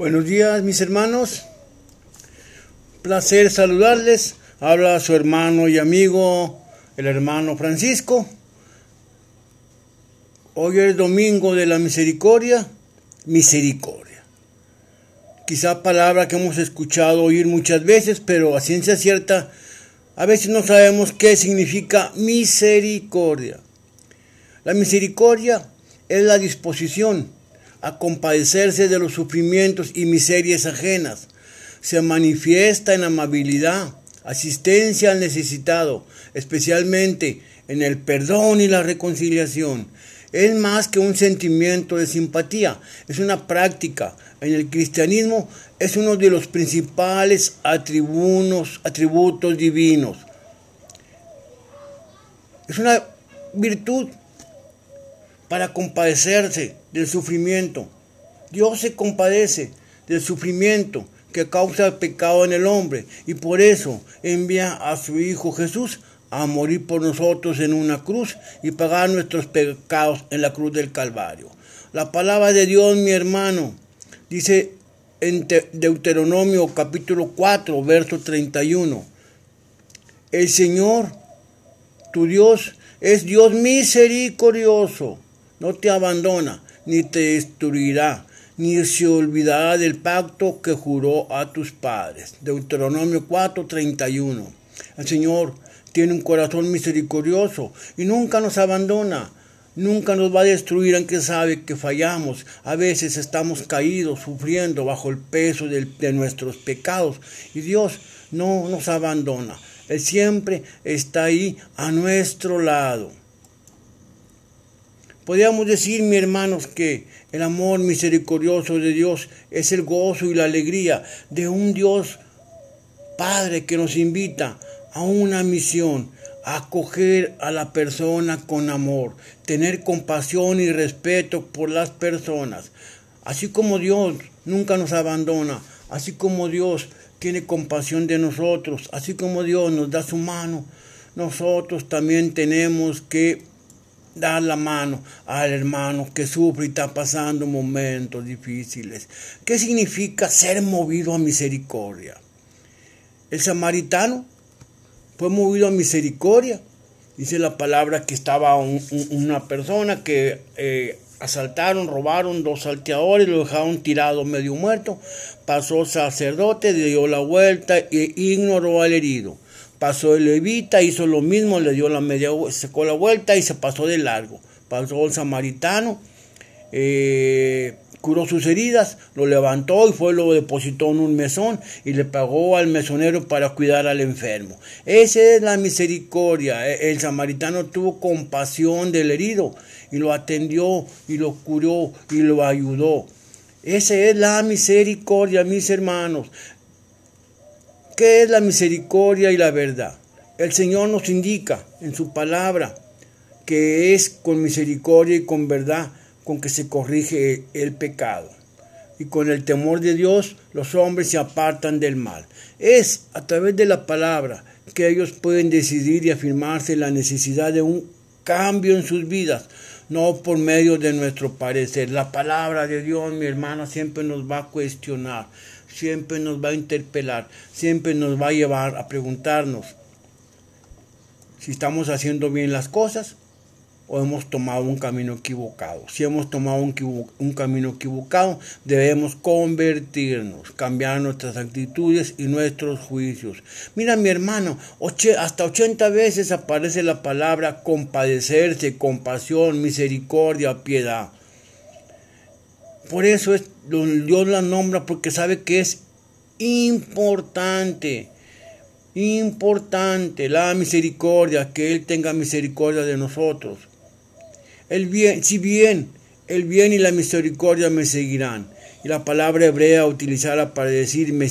Buenos días mis hermanos, placer saludarles. Habla su hermano y amigo, el hermano Francisco. Hoy es domingo de la misericordia, misericordia. Quizá palabra que hemos escuchado oír muchas veces, pero a ciencia cierta a veces no sabemos qué significa misericordia. La misericordia es la disposición a compadecerse de los sufrimientos y miserias ajenas. Se manifiesta en amabilidad, asistencia al necesitado, especialmente en el perdón y la reconciliación. Es más que un sentimiento de simpatía, es una práctica. En el cristianismo es uno de los principales atributos, atributos divinos. Es una virtud para compadecerse del sufrimiento. Dios se compadece del sufrimiento que causa el pecado en el hombre y por eso envía a su Hijo Jesús a morir por nosotros en una cruz y pagar nuestros pecados en la cruz del Calvario. La palabra de Dios, mi hermano, dice en Deuteronomio capítulo 4, verso 31. El Señor, tu Dios, es Dios misericordioso no te abandona, ni te destruirá, ni se olvidará del pacto que juró a tus padres. Deuteronomio 4:31. El Señor tiene un corazón misericordioso y nunca nos abandona. Nunca nos va a destruir aunque sabe que fallamos. A veces estamos caídos, sufriendo bajo el peso de, de nuestros pecados. Y Dios no nos abandona. Él siempre está ahí a nuestro lado. Podríamos decir, mi hermanos, que el amor misericordioso de Dios es el gozo y la alegría de un Dios Padre que nos invita a una misión, a acoger a la persona con amor, tener compasión y respeto por las personas. Así como Dios nunca nos abandona, así como Dios tiene compasión de nosotros, así como Dios nos da su mano, nosotros también tenemos que dar la mano al hermano que sufre y está pasando momentos difíciles. ¿Qué significa ser movido a misericordia? El samaritano fue movido a misericordia. Dice la palabra que estaba una persona que eh, asaltaron, robaron dos salteadores, lo dejaron tirado medio muerto. Pasó sacerdote, dio la vuelta e ignoró al herido. Pasó el levita, hizo lo mismo, le dio la media, secó la vuelta y se pasó de largo. Pasó el samaritano, eh, curó sus heridas, lo levantó y fue lo depositó en un mesón y le pagó al mesonero para cuidar al enfermo. Esa es la misericordia. E, el samaritano tuvo compasión del herido y lo atendió y lo curó y lo ayudó. Esa es la misericordia, mis hermanos. ¿Qué es la misericordia y la verdad? El Señor nos indica en su palabra que es con misericordia y con verdad con que se corrige el pecado. Y con el temor de Dios los hombres se apartan del mal. Es a través de la palabra que ellos pueden decidir y afirmarse la necesidad de un cambio en sus vidas, no por medio de nuestro parecer. La palabra de Dios, mi hermano, siempre nos va a cuestionar siempre nos va a interpelar, siempre nos va a llevar a preguntarnos si estamos haciendo bien las cosas o hemos tomado un camino equivocado. Si hemos tomado un, camino equivocado, debemos convertirnos, cambiar nuestras actitudes y nuestros juicios. Mira mi hermano, hasta 80 veces aparece la palabra compadecerse, compasión, misericordia, piedad. Por eso es, Dios la nombra porque sabe que es importante, importante la misericordia, que Él tenga misericordia de nosotros. El bien, si bien el bien y la misericordia me seguirán, y la palabra hebrea utilizada para decir me,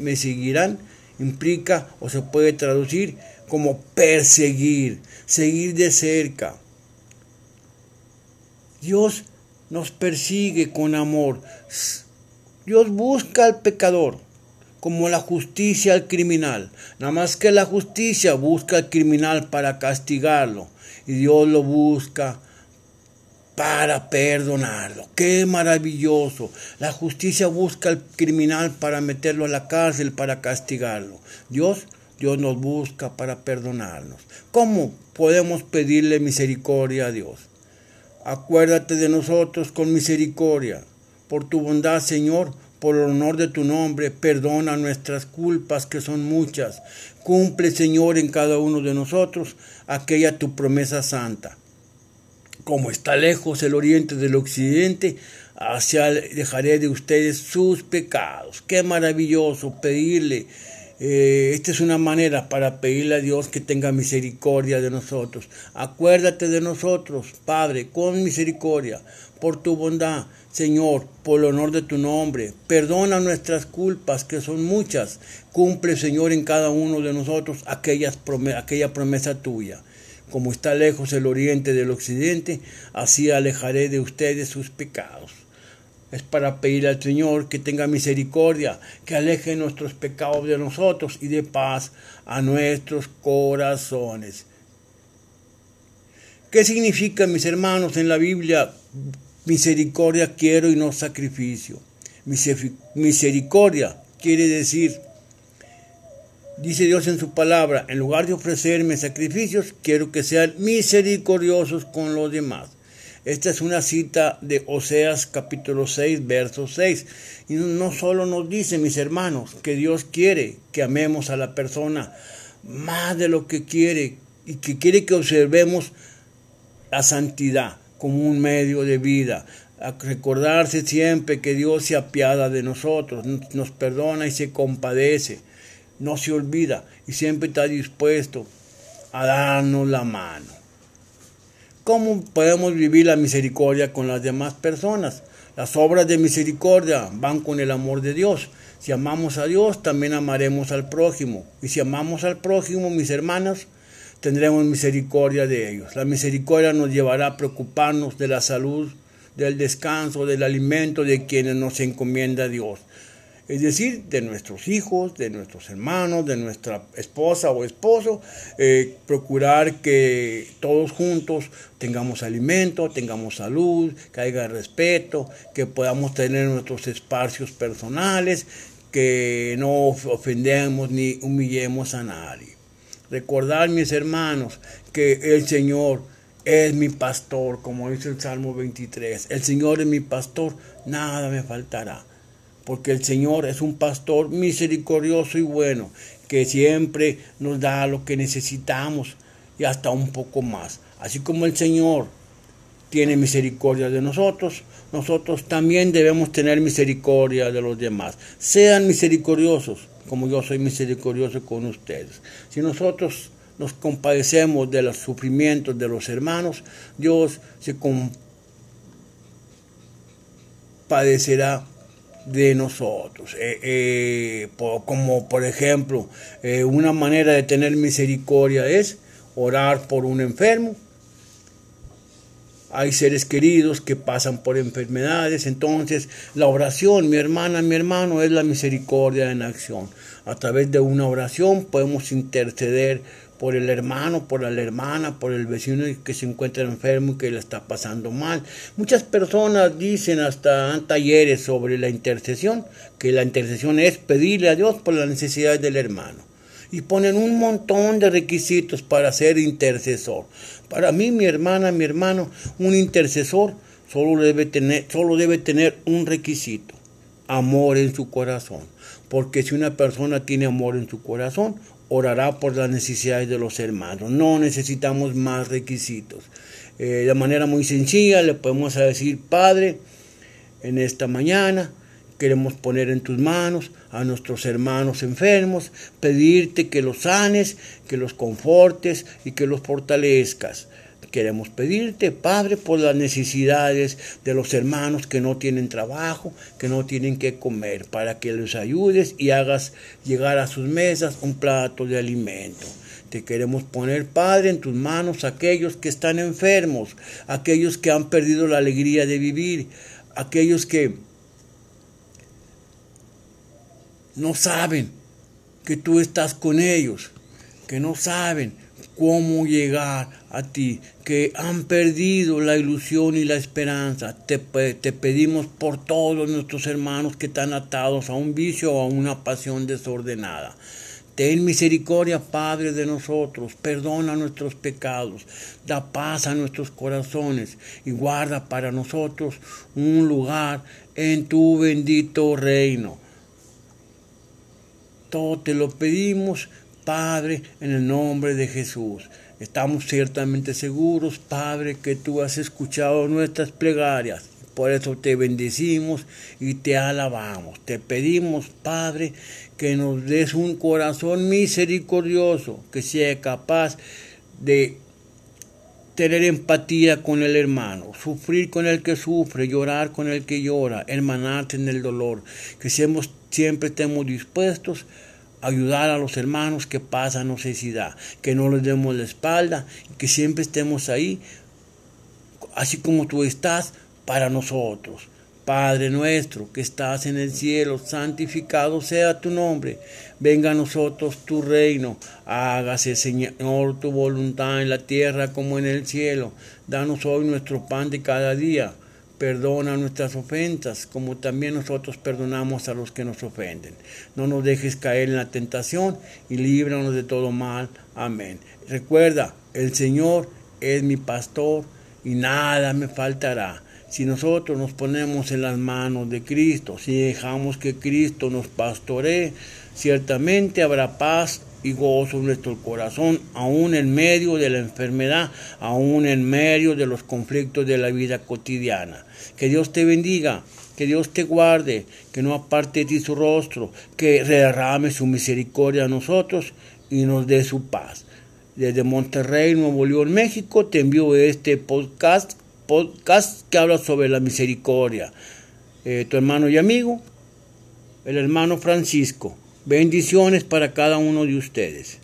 me seguirán implica o se puede traducir como perseguir, seguir de cerca. Dios nos persigue con amor. Dios busca al pecador como la justicia al criminal. Nada más que la justicia busca al criminal para castigarlo. Y Dios lo busca para perdonarlo. Qué maravilloso. La justicia busca al criminal para meterlo a la cárcel, para castigarlo. Dios, Dios nos busca para perdonarnos. ¿Cómo podemos pedirle misericordia a Dios? Acuérdate de nosotros con misericordia. Por tu bondad, Señor, por el honor de tu nombre, perdona nuestras culpas, que son muchas. Cumple, Señor, en cada uno de nosotros aquella tu promesa santa como está lejos el oriente del occidente, dejaré de ustedes sus pecados. Qué maravilloso pedirle. Eh, esta es una manera para pedirle a Dios que tenga misericordia de nosotros. Acuérdate de nosotros, Padre, con misericordia, por tu bondad, Señor, por el honor de tu nombre. Perdona nuestras culpas, que son muchas. Cumple, Señor, en cada uno de nosotros aquella promesa tuya. Como está lejos el oriente del occidente, así alejaré de ustedes sus pecados. Es para pedir al Señor que tenga misericordia, que aleje nuestros pecados de nosotros y dé paz a nuestros corazones. ¿Qué significa, mis hermanos, en la Biblia misericordia quiero y no sacrificio? Misericordia quiere decir Dice Dios en su palabra, en lugar de ofrecerme sacrificios, quiero que sean misericordiosos con los demás. Esta es una cita de Oseas capítulo 6, verso 6. Y no solo nos dice, mis hermanos, que Dios quiere que amemos a la persona más de lo que quiere y que quiere que observemos la santidad como un medio de vida. A recordarse siempre que Dios se apiada de nosotros, nos perdona y se compadece no se olvida y siempre está dispuesto a darnos la mano. ¿Cómo podemos vivir la misericordia con las demás personas? Las obras de misericordia van con el amor de Dios. Si amamos a Dios, también amaremos al prójimo. Y si amamos al prójimo, mis hermanos, tendremos misericordia de ellos. La misericordia nos llevará a preocuparnos de la salud, del descanso, del alimento de quienes nos encomienda Dios es decir, de nuestros hijos, de nuestros hermanos, de nuestra esposa o esposo, eh, procurar que todos juntos tengamos alimento, tengamos salud, que haya respeto, que podamos tener nuestros espacios personales, que no ofendemos ni humillemos a nadie. Recordar, mis hermanos, que el Señor es mi pastor, como dice el Salmo 23. El Señor es mi pastor, nada me faltará porque el Señor es un pastor misericordioso y bueno, que siempre nos da lo que necesitamos y hasta un poco más. Así como el Señor tiene misericordia de nosotros, nosotros también debemos tener misericordia de los demás. Sean misericordiosos, como yo soy misericordioso con ustedes. Si nosotros nos compadecemos de los sufrimientos de los hermanos, Dios se compadecerá de nosotros. Eh, eh, como por ejemplo, eh, una manera de tener misericordia es orar por un enfermo. Hay seres queridos que pasan por enfermedades, entonces la oración, mi hermana, mi hermano, es la misericordia en acción. A través de una oración podemos interceder por el hermano, por la hermana, por el vecino que se encuentra enfermo y que le está pasando mal. Muchas personas dicen hasta talleres sobre la intercesión, que la intercesión es pedirle a Dios por las necesidades del hermano. Y ponen un montón de requisitos para ser intercesor. Para mí, mi hermana, mi hermano, un intercesor solo debe tener, solo debe tener un requisito, amor en su corazón. Porque si una persona tiene amor en su corazón, orará por las necesidades de los hermanos. No necesitamos más requisitos. Eh, de manera muy sencilla le podemos decir, Padre, en esta mañana queremos poner en tus manos a nuestros hermanos enfermos, pedirte que los sanes, que los confortes y que los fortalezcas. Queremos pedirte, Padre, por las necesidades de los hermanos que no tienen trabajo, que no tienen que comer, para que los ayudes y hagas llegar a sus mesas un plato de alimento. Te queremos poner, Padre, en tus manos aquellos que están enfermos, aquellos que han perdido la alegría de vivir, aquellos que no saben que tú estás con ellos, que no saben cómo llegar a ti, que han perdido la ilusión y la esperanza. Te, te, pedimos por todos nuestros hermanos que están atados a un vicio o a una pasión desordenada. Ten misericordia, Padre, de nosotros, perdona nuestros pecados, da paz a nuestros corazones y guarda para nosotros un lugar en tu bendito reino. Todo te lo pedimos, Padre, en el nombre de Jesús. Estamos ciertamente seguros, Padre, que tú has escuchado nuestras plegarias. Por eso te bendecimos y te alabamos. Te pedimos, Padre, que nos des un corazón misericordioso, que sea capaz de tener empatía con el hermano, sufrir con el que sufre, llorar con el que llora, hermanarte en el dolor, que siempre estemos dispuestos a ayudar a los hermanos que pasan necesidad, que no les demos la espalda, que siempre estemos ahí, así como tú estás para nosotros. Padre nuestro que estás en el cielo, santificado sea tu nombre. Venga a nosotros tu reino. Hágase, Señor, tu voluntad en la tierra como en el cielo. Danos hoy nuestro pan de cada día. Perdona nuestras ofensas, como también nosotros perdonamos a los que nos ofenden. No nos dejes caer en la tentación y líbranos de todo mal. Amén. Recuerda, el Señor es mi pastor y nada me faltará. Si nosotros nos ponemos en las manos de Cristo, si dejamos que Cristo nos pastoree, ciertamente habrá paz y gozo nuestro corazón, aún en medio de la enfermedad, aún en medio de los conflictos de la vida cotidiana. Que Dios te bendiga, que Dios te guarde, que no aparte de ti su rostro, que derrame su misericordia a nosotros y nos dé su paz. Desde Monterrey, Nuevo León, México, te envío este podcast podcast que habla sobre la misericordia. Eh, tu hermano y amigo, el hermano Francisco. Bendiciones para cada uno de ustedes.